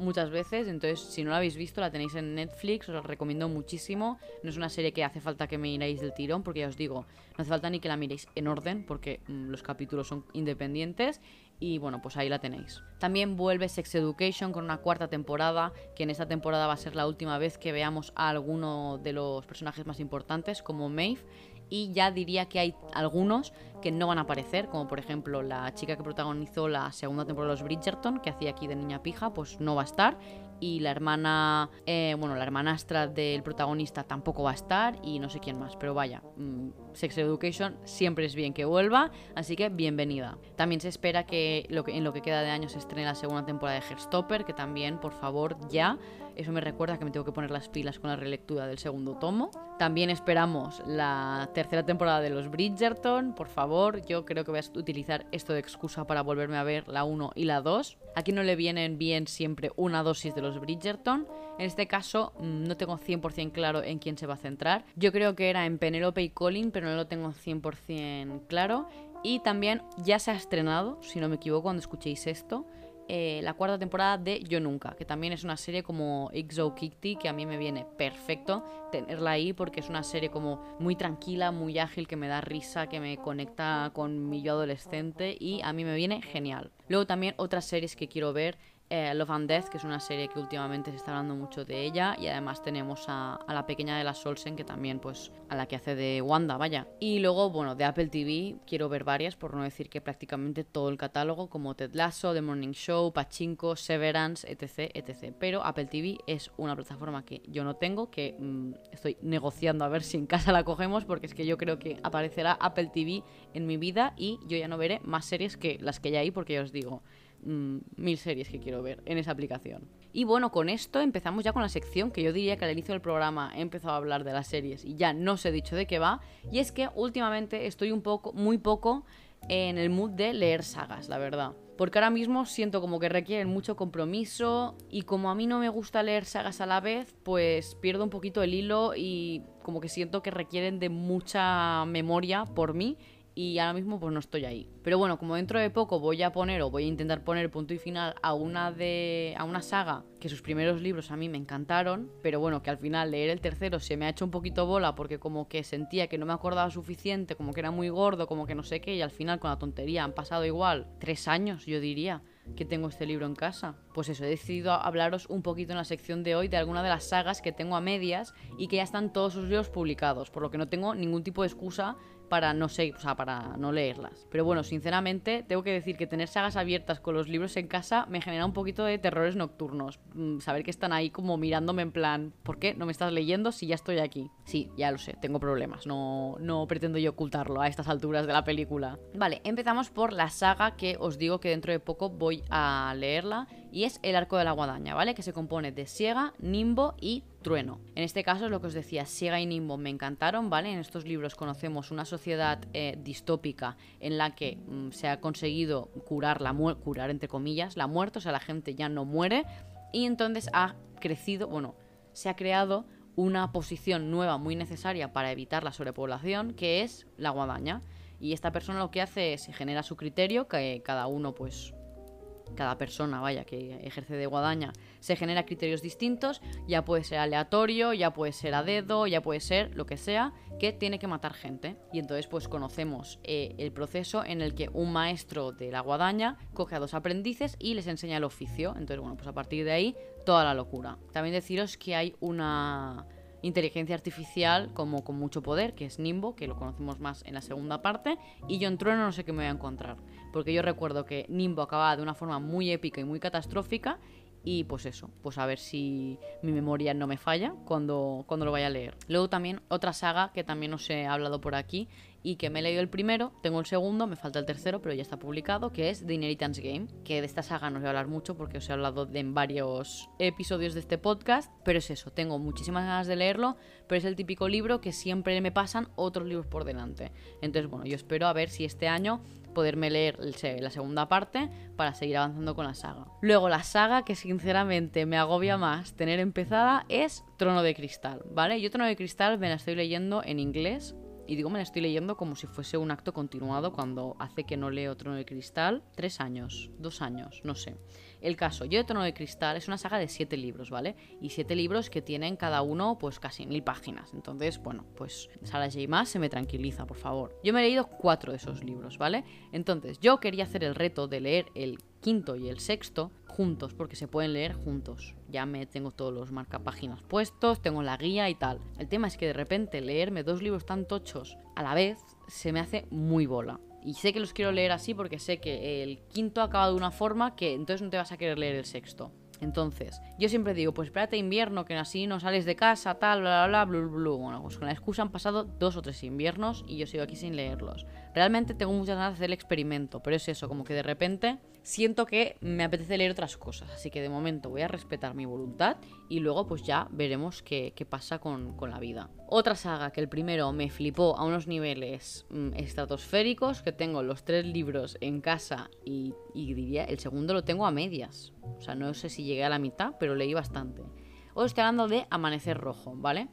muchas veces. Entonces, si no la habéis visto, la tenéis en Netflix, os la recomiendo muchísimo. No es una serie que hace falta que miréis del tirón, porque ya os digo, no hace falta ni que la miréis en orden, porque mm, los capítulos son independientes. Y bueno, pues ahí la tenéis. También vuelve Sex Education con una cuarta temporada, que en esta temporada va a ser la última vez que veamos a alguno de los personajes más importantes, como Maeve y ya diría que hay algunos que no van a aparecer, como por ejemplo la chica que protagonizó la segunda temporada de los Bridgerton, que hacía aquí de niña pija, pues no va a estar. Y la hermana, eh, bueno, la hermanastra del protagonista tampoco va a estar y no sé quién más, pero vaya, mm, Sex Education siempre es bien que vuelva, así que bienvenida. También se espera que, lo que en lo que queda de año se estrene la segunda temporada de Herstopper, que también, por favor, ya eso me recuerda que me tengo que poner las pilas con la relectura del segundo tomo. También esperamos la tercera temporada de los Bridgerton. Por favor, yo creo que voy a utilizar esto de excusa para volverme a ver la 1 y la 2. Aquí no le vienen bien siempre una dosis de los Bridgerton. En este caso mm, no tengo 100% claro en quién se va a centrar. Yo creo que era en Penelope y Colin, pero no lo tengo 100% claro. Y también ya se ha estrenado, si no me equivoco, cuando escuchéis esto, eh, la cuarta temporada de Yo Nunca, que también es una serie como XO Kitty, que a mí me viene perfecto tenerla ahí porque es una serie como muy tranquila, muy ágil, que me da risa, que me conecta con mi yo adolescente y a mí me viene genial. Luego también otras series que quiero ver eh, Love and Death, que es una serie que últimamente se está hablando mucho de ella, y además tenemos a, la pequeña de la Solsen, que también, pues, a la que hace de Wanda, vaya. Y luego, bueno, de Apple TV quiero ver varias, por no decir que prácticamente todo el catálogo, como Ted Lasso, The Morning Show, Pachinko, Severance, etc, etc. Pero Apple TV es una plataforma que yo no tengo, que mm, estoy negociando a ver si en casa la cogemos, porque es que yo creo que aparecerá Apple TV en mi vida y yo ya no veré más series que las que ya hay, porque ya os digo, Mm, mil series que quiero ver en esa aplicación. Y bueno, con esto empezamos ya con la sección que yo diría que al inicio del programa he empezado a hablar de las series y ya no os he dicho de qué va. Y es que últimamente estoy un poco, muy poco en el mood de leer sagas, la verdad. Porque ahora mismo siento como que requieren mucho compromiso y como a mí no me gusta leer sagas a la vez, pues pierdo un poquito el hilo y como que siento que requieren de mucha memoria por mí y ahora mismo pues no estoy ahí. Pero bueno, como dentro de poco voy a poner o voy a intentar poner punto y final a una de a una saga que sus primeros libros a mí me encantaron, pero bueno, que al final leer el tercero se me ha hecho un poquito bola porque como que sentía que no me acordaba suficiente, como que era muy gordo, como que no sé qué, y al final con la tontería han pasado igual tres años, yo diría que tengo este libro en casa. Pues eso, he decidido hablaros un poquito en la sección de hoy de alguna de las sagas que tengo a medias y que ya están todos sus libros publicados, por lo que no tengo ningún tipo de excusa para no sé, o sea, para no leerlas. Pero bueno, sinceramente, tengo que decir que tener sagas abiertas con los libros en casa me genera un poquito de terrores nocturnos. Mm, saber que están ahí como mirándome en plan, ¿por qué no me estás leyendo si ya estoy aquí? Sí, ya lo sé, tengo problemas, no, no pretendo yo ocultarlo a estas alturas de la película. Vale, empezamos por la saga que os digo que dentro de poco voy a leerla y es El Arco de la Guadaña, ¿vale? Que se compone de Siega, Nimbo y En este caso es lo que os decía, Siega y Nimbo me encantaron, ¿vale? En estos libros conocemos una sociedad eh, distópica en la que mm, se ha conseguido curar la curar entre comillas la muerte, o sea, la gente ya no muere y entonces ha crecido, bueno, se ha creado una posición nueva muy necesaria para evitar la sobrepoblación, que es la guadaña. Y esta persona lo que hace es genera su criterio, que cada uno pues cada persona, vaya, que ejerce de guadaña, se genera criterios distintos, ya puede ser aleatorio, ya puede ser a dedo, ya puede ser lo que sea, que tiene que matar gente. Y entonces pues conocemos eh, el proceso en el que un maestro de la guadaña coge a dos aprendices y les enseña el oficio. Entonces, bueno, pues a partir de ahí, toda la locura. También deciros que hay una inteligencia artificial como con mucho poder, que es Nimbo, que lo conocemos más en la segunda parte, y yo en Trueno no sé qué me voy a encontrar, porque yo recuerdo que Nimbo acababa de una forma muy épica y muy catastrófica, y pues eso, pues a ver si mi memoria no me falla cuando, cuando lo vaya a leer. Luego también otra saga que también os he hablado por aquí y que me he leído el primero, tengo el segundo, me falta el tercero, pero ya está publicado, que es The Inheritance Game, que de esta saga no os voy a hablar mucho porque os he hablado de en varios episodios de este podcast, pero es eso, tengo muchísimas ganas de leerlo, pero es el típico libro que siempre me pasan otros libros por delante. Entonces, bueno, yo espero a ver si este año poderme leer la segunda parte para seguir avanzando con la saga. Luego la saga que sinceramente me agobia más tener empezada es Trono de Cristal, ¿vale? Yo Trono de Cristal me la estoy leyendo en inglés y digo, me la estoy leyendo como si fuese un acto continuado cuando hace que no leo Trono de Cristal. Tres años, dos años, no sé. El caso, Yo de Trono de Cristal es una saga de siete libros, ¿vale? Y siete libros que tienen cada uno pues casi mil páginas. Entonces, bueno, pues Sara J. más se me tranquiliza, por favor. Yo me he leído cuatro de esos libros, ¿vale? Entonces, yo quería hacer el reto de leer el quinto y el sexto juntos, porque se pueden leer juntos. Ya me tengo todos los marcapáginas puestos, tengo la guía y tal. El tema es que de repente leerme dos libros tan tochos a la vez se me hace muy bola. Y sé que los quiero leer así porque sé que el quinto acaba de una forma que entonces no te vas a querer leer el sexto. Entonces, yo siempre digo, pues espérate invierno, que así no sales de casa, tal, bla, bla, bla, bla, bla. Bueno, pues con la excusa han pasado dos o tres inviernos y yo sigo aquí sin leerlos. Realmente tengo muchas ganas de hacer el experimento, pero es eso, como que de repente siento que me apetece leer otras cosas. Así que de momento voy a respetar mi voluntad y luego pues ya veremos qué, pasa con, la vida. Otra saga que el primero me flipó a unos niveles mm, estratosféricos, que tengo los tres libros en casa y, diría, el segundo lo tengo a medias. O sea, no sé si llegué a la mitad, pero leí bastante. Os estoy hablando de Amanecer Rojo, ¿vale?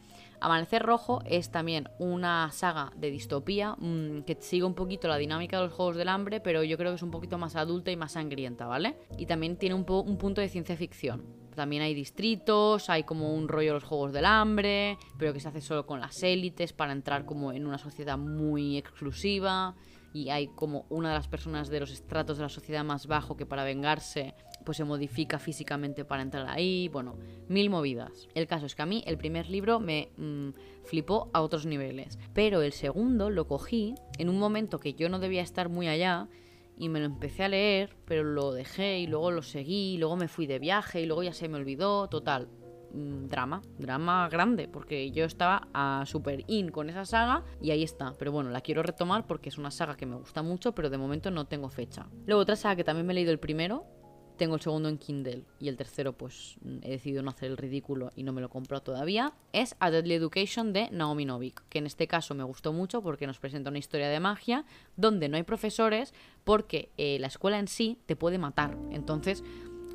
Amanecer Rojo es también una saga de distopía mm, que sigue un poquito la dinámica de los Juegos del Hambre, pero yo creo que es un poquito más adulta y más sangrienta, ¿vale? Y también tiene un, un punto de ciencia ficción. También hay distritos, hay como un rollo de los Juegos del Hambre, pero que se hace solo con las élites para entrar como en una sociedad muy exclusiva y hay como una de las personas de los estratos de la sociedad más bajo que para vengarse pues se modifica físicamente para entrar ahí, bueno, mil movidas. El caso es que a mí el primer libro me mm, flipó a otros niveles, pero el segundo lo cogí en un momento que yo no debía estar muy allá y me lo empecé a leer, pero lo dejé y luego lo seguí, y luego me fui de viaje y luego ya se me olvidó, total, drama, drama grande, porque yo estaba a super in con esa saga y ahí está. Pero bueno, la quiero retomar porque es una saga que me gusta mucho, pero de momento no tengo fecha. Luego otra saga que también me he leído el primero, tengo el segundo en Kindle y el tercero pues he decidido no hacer el ridículo y no me lo compro todavía, es A Deadly Education de Naomi Novik, que en este caso me gustó mucho porque nos presenta una historia de magia donde no hay profesores porque eh, la escuela en sí te puede matar. Entonces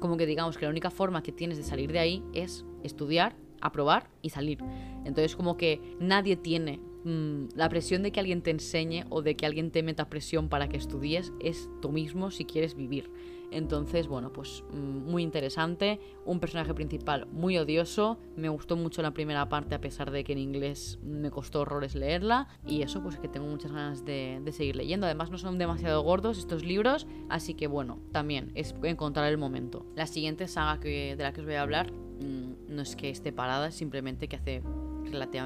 como que digamos que la única forma que tienes de salir de ahí es estudiar, aprobar y salir. Entonces como que nadie tiene mm, la presión de que alguien te enseñe o de que alguien te meta presión para que estudies, es tú mismo si quieres vivir. Entonces, bueno, pues mm, muy interesante. Un personaje principal muy odioso. Me gustó mucho la primera parte a pesar de que en inglés me costó horrores leerla. Y eso, pues que tengo muchas ganas de, seguir leyendo. Además, no son demasiado gordos estos libros. Así que bueno, también es encontrar el momento. La siguiente saga que, de la que os voy a hablar mm, no es que esté parada, es simplemente que hace,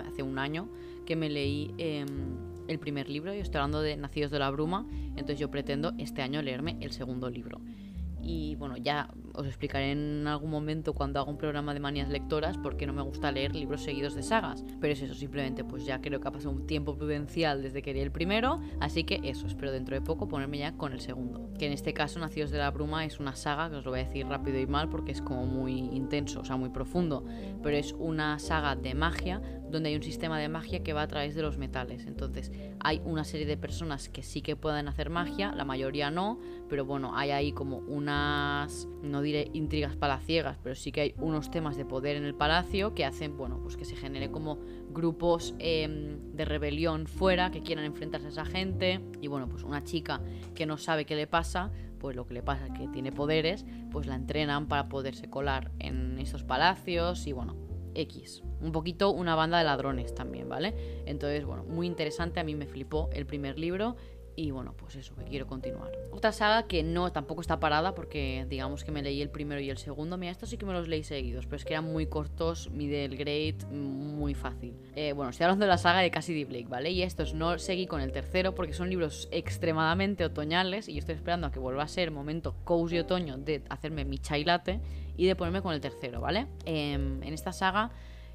hace un año que me leí... Em, el primer libro, y estoy hablando de Nacidos de la Bruma, entonces yo pretendo este año leerme el segundo libro y bueno, ya os explicaré en algún momento cuando haga un programa de manías lectoras porque no me gusta leer libros seguidos de sagas. Pero es eso, simplemente pues ya creo que ha pasado un tiempo prudencial desde que leí el primero, así que eso, espero dentro de poco ponerme ya con el segundo. Que en este caso Nacidos de la Bruma es una saga, que os lo voy a decir rápido y mal porque es como muy intenso, o sea, muy profundo, pero es una saga de magia donde hay un sistema de magia que va a través de los metales. Entonces hay una serie de personas que sí que pueden hacer magia, la mayoría no, pero bueno, hay ahí como unas, no diré intrigas palaciegas, pero sí que hay unos temas de poder en el palacio que hacen, bueno, pues que se genere como grupos em, de rebelión fuera que quieran enfrentarse a esa gente y bueno, pues una chica que no sabe qué le pasa, pues lo que le pasa es que tiene poderes, pues la entrenan para poderse colar en esos palacios y bueno, X. Un poquito una banda de ladrones también, ¿vale? Entonces, bueno, muy interesante, a mí me flipó el primer libro y bueno, pues eso, que quiero continuar. Otra saga que no, tampoco está parada porque digamos que me leí el primero y el segundo. Mira, estos sí que me los leí seguidos, pero es que eran muy cortos, middle grade, muy fácil. Eh, bueno, estoy hablando de la saga de Cassidy Blake, ¿vale? Y estos no seguí con el tercero porque son libros extremadamente otoñales y yo estoy esperando a que vuelva a ser momento cozy otoño de hacerme mi chai latte y de ponerme con el tercero, ¿vale? Em, en esta saga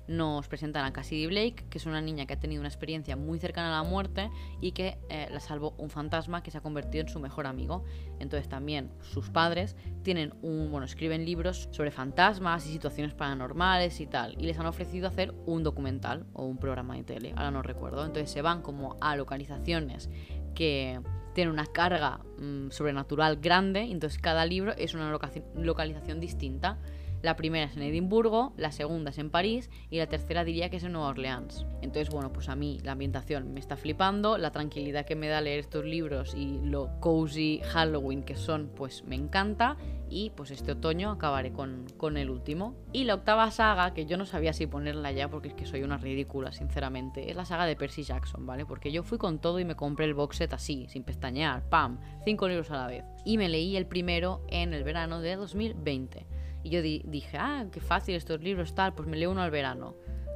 nos presentan a Cassidy Blake, que es una niña que ha tenido una experiencia muy cercana a la muerte y que eh, la salvó un fantasma que se ha convertido en su mejor amigo. Entonces también sus padres tienen un, bueno, escriben libros sobre fantasmas y situaciones paranormales y tal, y les han ofrecido hacer un documental o un programa de tele, ahora no recuerdo. Entonces se van como a localizaciones que tienen una carga mm, sobrenatural grande, entonces cada libro es una localización distinta. La primera es en Edimburgo, la segunda es en París y la tercera diría que es en Nueva Orleans. Entonces, bueno, pues a mí la ambientación me está flipando, la tranquilidad que me da leer estos libros y lo cozy Halloween que son, pues me encanta. Y pues este otoño acabaré con, con el último. Y la octava saga, que yo no sabía si ponerla ya porque es que soy una ridícula, sinceramente, es la saga de Percy Jackson, ¿vale? Porque yo fui con todo y me compré el box set así, sin pestañear, pam, cinco libros a la vez. Y me leí el primero en el verano de 2020. Y yo dije, ah, qué fácil estos libros, tal, pues me leo uno al verano.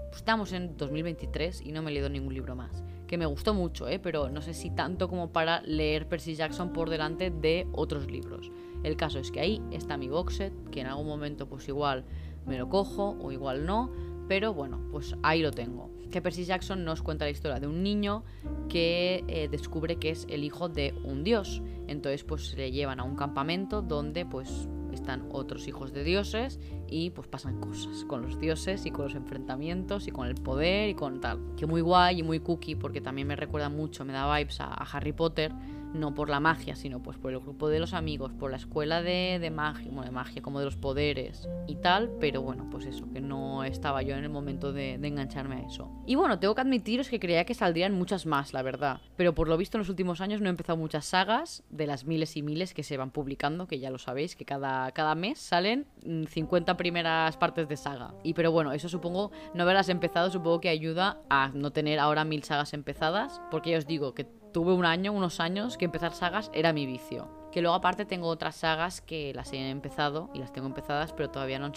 Pues estamos en 2023 y no me he leído ningún libro más. Que me gustó mucho, ¿eh? pero no sé si tanto como para leer Percy Jackson por delante de otros libros. El caso es que ahí está mi box set, que en algún momento pues igual me lo cojo o igual no, pero bueno, pues ahí lo tengo. Que Percy Jackson nos cuenta la historia de un niño que eh, descubre que es el hijo de un dios. Entonces pues le llevan a un campamento donde pues están otros hijos de dioses y pues pasan cosas con los dioses y con los enfrentamientos y con el poder y con tal. Que muy guay y muy cookie porque también me recuerda mucho, me da vibes a, Harry Potter, no por la magia, sino pues por el grupo de los amigos, por la escuela de, de magia, bueno, de magia, como de los poderes y tal, pero bueno, pues eso, que no estaba yo en el momento de, de engancharme a eso. Y bueno, tengo que admitiros que creía que saldrían muchas más, la verdad, pero por lo visto en los últimos años no he empezado muchas sagas de las miles y miles que se van publicando, que ya lo sabéis, que cada, cada mes salen 50 mm, primeras partes de saga. Y pero bueno, eso supongo, no haberlas empezado, supongo que ayuda a no tener ahora mil sagas empezadas, porque ya os digo que tuve un año, unos años, que empezar sagas era mi vicio. Que luego aparte tengo otras sagas que las he empezado y las tengo empezadas, pero todavía no han,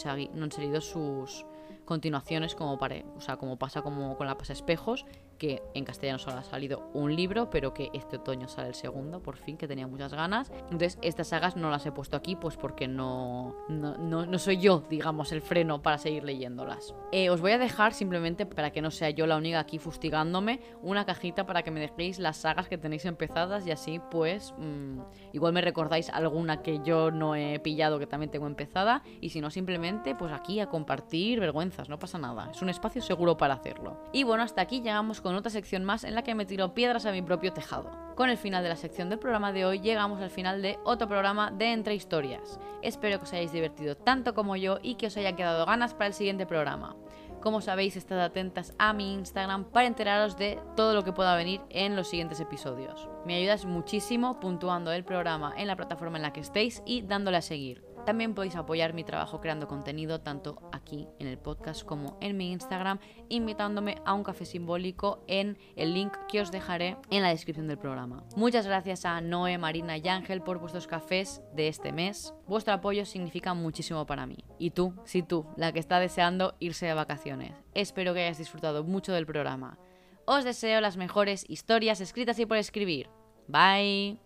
salido sus continuaciones como, para, o sea, como pasa como con la pasa espejos, que en castellano solo ha salido un libro, pero que este otoño sale el segundo, por fin, que tenía muchas ganas. Entonces, estas sagas no las he puesto aquí, pues porque no, no, no, soy yo, digamos, el freno para seguir leyéndolas. Eh, os voy a dejar simplemente, para que no sea yo la única aquí fustigándome, una cajita para que me dejéis las sagas que tenéis empezadas y así, pues, mmm, igual me recordáis alguna que yo no he pillado que también tengo empezada, y si no, simplemente, pues aquí a compartir vergüenzas, no pasa nada. Es un espacio seguro para hacerlo. Y bueno, hasta aquí llegamos con otra sección más en la que me tiro piedras a mi propio tejado. Con el final de la sección del programa de hoy llegamos al final de otro programa de Entre Historias. Espero que os hayáis divertido tanto como yo y que os haya quedado ganas para el siguiente programa. Como sabéis, estad atentas a mi Instagram para enteraros de todo lo que pueda venir en los siguientes episodios. Me ayudas muchísimo puntuando el programa en la plataforma en la que estéis y dándole a seguir. También podéis apoyar mi trabajo creando contenido tanto aquí en el podcast como en mi Instagram, invitándome a un café simbólico en el link que os dejaré en la descripción del programa. Muchas gracias a Noé, Marina y Ángel por vuestros cafés de este mes. Vuestro apoyo significa muchísimo para mí. Y tú, sí tú, la que está deseando irse de vacaciones. Espero que hayas disfrutado mucho del programa. Os deseo las mejores historias escritas y por escribir. Bye.